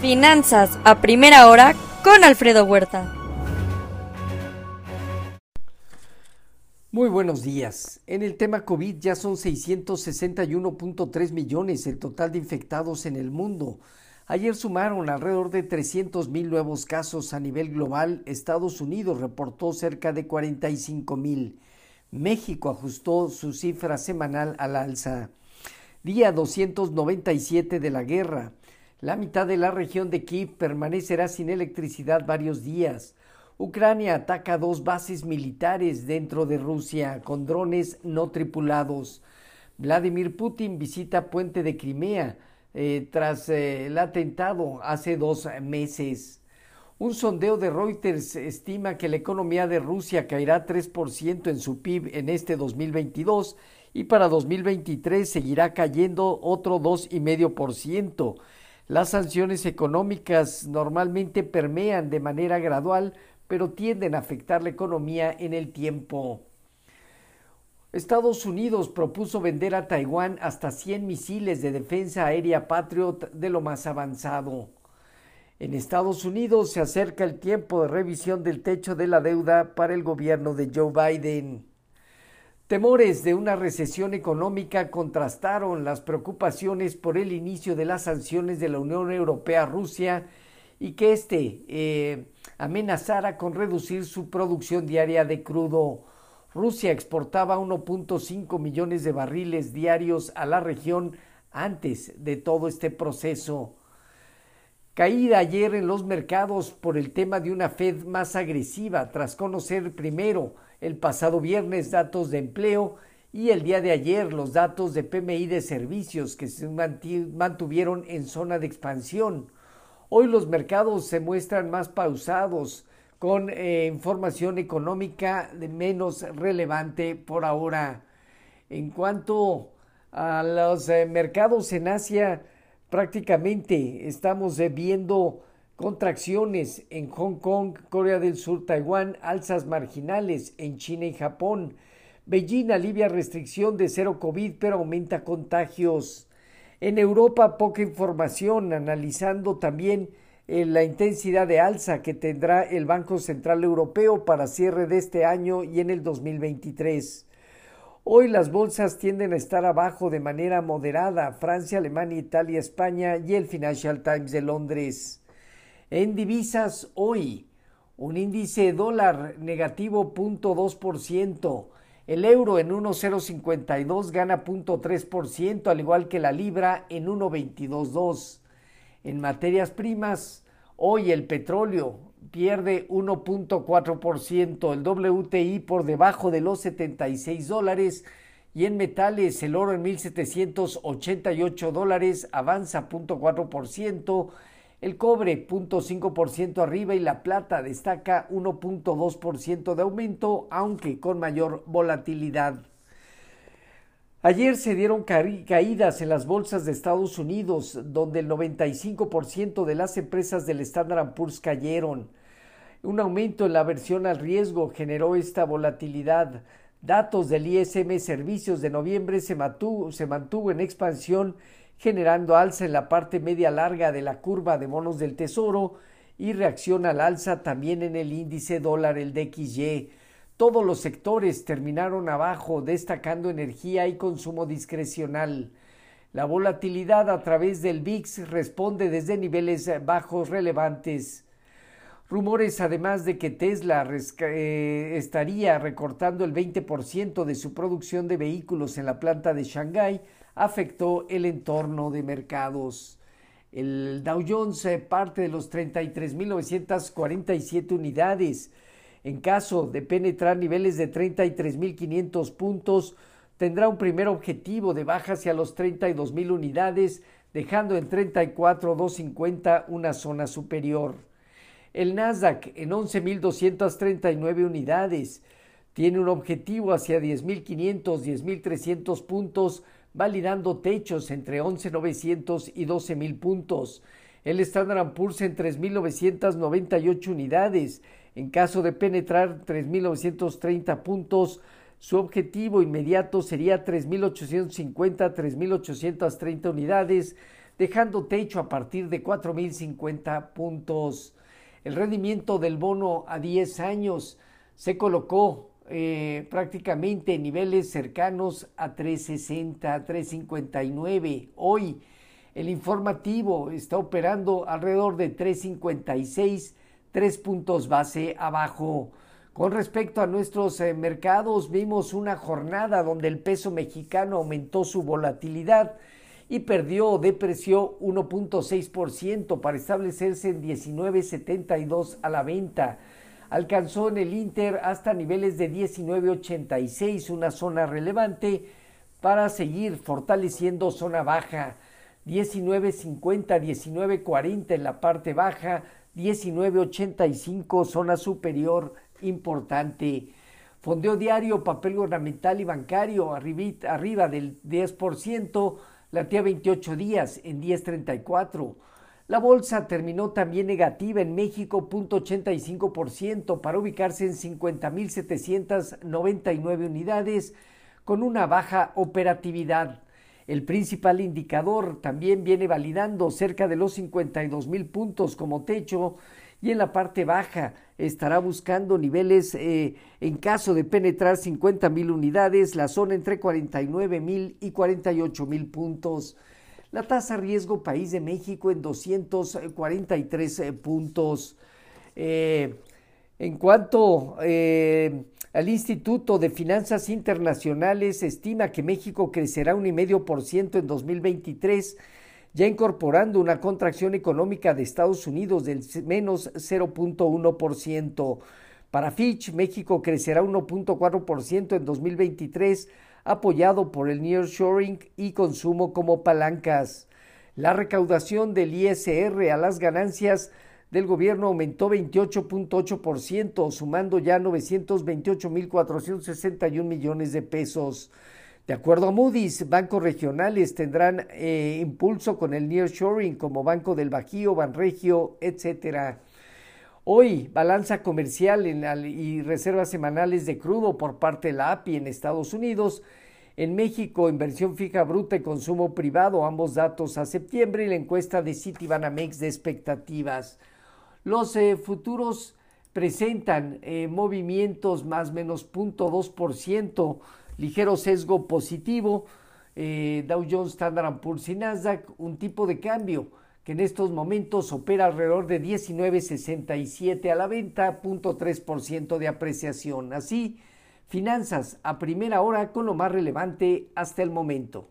Finanzas a primera hora con Alfredo Huerta. Muy buenos días. En el tema COVID ya son 661.3 millones el total de infectados en el mundo. Ayer sumaron alrededor de 300 mil nuevos casos a nivel global. Estados Unidos reportó cerca de 45 mil. México ajustó su cifra semanal al alza. Día 297 de la guerra. La mitad de la región de Kiev permanecerá sin electricidad varios días. Ucrania ataca dos bases militares dentro de Rusia con drones no tripulados. Vladimir Putin visita Puente de Crimea eh, tras eh, el atentado hace dos meses. Un sondeo de Reuters estima que la economía de Rusia caerá 3% en su PIB en este 2022 y para 2023 seguirá cayendo otro 2,5%. Las sanciones económicas normalmente permean de manera gradual pero tienden a afectar la economía en el tiempo. Estados Unidos propuso vender a Taiwán hasta 100 misiles de defensa aérea Patriot de lo más avanzado. En Estados Unidos se acerca el tiempo de revisión del techo de la deuda para el gobierno de Joe Biden. Temores de una recesión económica contrastaron las preocupaciones por el inicio de las sanciones de la Unión Europea a Rusia y que éste eh, amenazara con reducir su producción diaria de crudo. Rusia exportaba 1.5 millones de barriles diarios a la región antes de todo este proceso. Caída ayer en los mercados por el tema de una Fed más agresiva tras conocer primero el pasado viernes datos de empleo y el día de ayer los datos de PMI de servicios que se mantuvieron en zona de expansión. Hoy los mercados se muestran más pausados, con eh, información económica de menos relevante por ahora. En cuanto a los eh, mercados en Asia, prácticamente estamos eh, viendo contracciones en Hong Kong, Corea del Sur, Taiwán, alzas marginales en China y Japón. Beijing alivia restricción de cero COVID pero aumenta contagios. En Europa poca información, analizando también eh, la intensidad de alza que tendrá el Banco Central Europeo para cierre de este año y en el 2023. Hoy las bolsas tienden a estar abajo de manera moderada, Francia, Alemania, Italia, España y el Financial Times de Londres. En divisas hoy, un índice dólar negativo 0.2%, el euro en 1,052 gana 0.3%, al igual que la libra en 1,222. En materias primas, hoy el petróleo pierde 1.4%, el WTI por debajo de los 76 dólares y en metales el oro en 1.788 dólares avanza 0.4%, el cobre 0.5% arriba y la plata destaca 1.2% de aumento, aunque con mayor volatilidad. Ayer se dieron caídas en las bolsas de Estados Unidos, donde el 95% de las empresas del Standard Poor's cayeron. Un aumento en la aversión al riesgo generó esta volatilidad. Datos del ISM Servicios de noviembre se mantuvo, en expansión generando alza en la parte media larga de la curva de bonos del Tesoro y reacción al alza también en el índice dólar, el DXY. Todos los sectores terminaron abajo, destacando energía y consumo discrecional. La volatilidad a través del VIX responde desde niveles bajos relevantes. Rumores además de que Tesla eh, estaría recortando el 20% de su producción de vehículos en la planta de Shanghái afectó el entorno de mercados. El Dow Jones eh, parte de los 33.947 unidades. En caso de penetrar niveles de 33.500 puntos, tendrá un primer objetivo de baja hacia los 32.000 unidades, dejando en 34.250 una zona superior. El Nasdaq en 11.239 unidades tiene un objetivo hacia 10.500, 10.300 puntos, validando techos entre 11.900 y 12.000 puntos. El Standard Poor's en 3.998 unidades. En caso de penetrar 3.930 puntos, su objetivo inmediato sería 3.850, 3.830 unidades, dejando techo a partir de 4.050 puntos. El rendimiento del bono a 10 años se colocó eh, prácticamente en niveles cercanos a 360, 359. Hoy el informativo está operando alrededor de 356, tres puntos base abajo. Con respecto a nuestros eh, mercados, vimos una jornada donde el peso mexicano aumentó su volatilidad y perdió o depreció 1.6% para establecerse en 19.72 a la venta. Alcanzó en el Inter hasta niveles de 19.86, una zona relevante para seguir fortaleciendo zona baja. 19.50, 19.40 en la parte baja, 19.85 zona superior importante. Fondeo diario, papel gubernamental y bancario arriba del 10%, latía 28 días en 10.34. La bolsa terminó también negativa en México, 0.85% para ubicarse en 50.799 unidades con una baja operatividad. El principal indicador también viene validando cerca de los 52 mil puntos como techo y en la parte baja estará buscando niveles eh, en caso de penetrar 50 mil unidades, la zona entre 49 mil y 48 mil puntos. La tasa riesgo país de México en 243 eh, puntos. Eh, en cuanto eh, al Instituto de Finanzas Internacionales, estima que México crecerá un y medio por ciento en 2023, ya incorporando una contracción económica de Estados Unidos del menos 0.1%. Para Fitch, México crecerá 1.4% en 2023 apoyado por el nearshoring y consumo como palancas. La recaudación del ISR a las ganancias del gobierno aumentó 28.8%, sumando ya 928.461 millones de pesos. De acuerdo a Moody's, bancos regionales tendrán eh, impulso con el nearshoring como Banco del Bajío, Banregio, etcétera. Hoy, balanza comercial y reservas semanales de crudo por parte de la API en Estados Unidos. En México, inversión fija bruta y consumo privado, ambos datos a septiembre y la encuesta de Citibanamex de expectativas. Los eh, futuros presentan eh, movimientos más o menos 0.2%, ligero sesgo positivo, eh, Dow Jones, Standard Poor's y Nasdaq, un tipo de cambio que en estos momentos opera alrededor de 19.67 a la venta, 0.3% de apreciación. Así, finanzas a primera hora con lo más relevante hasta el momento.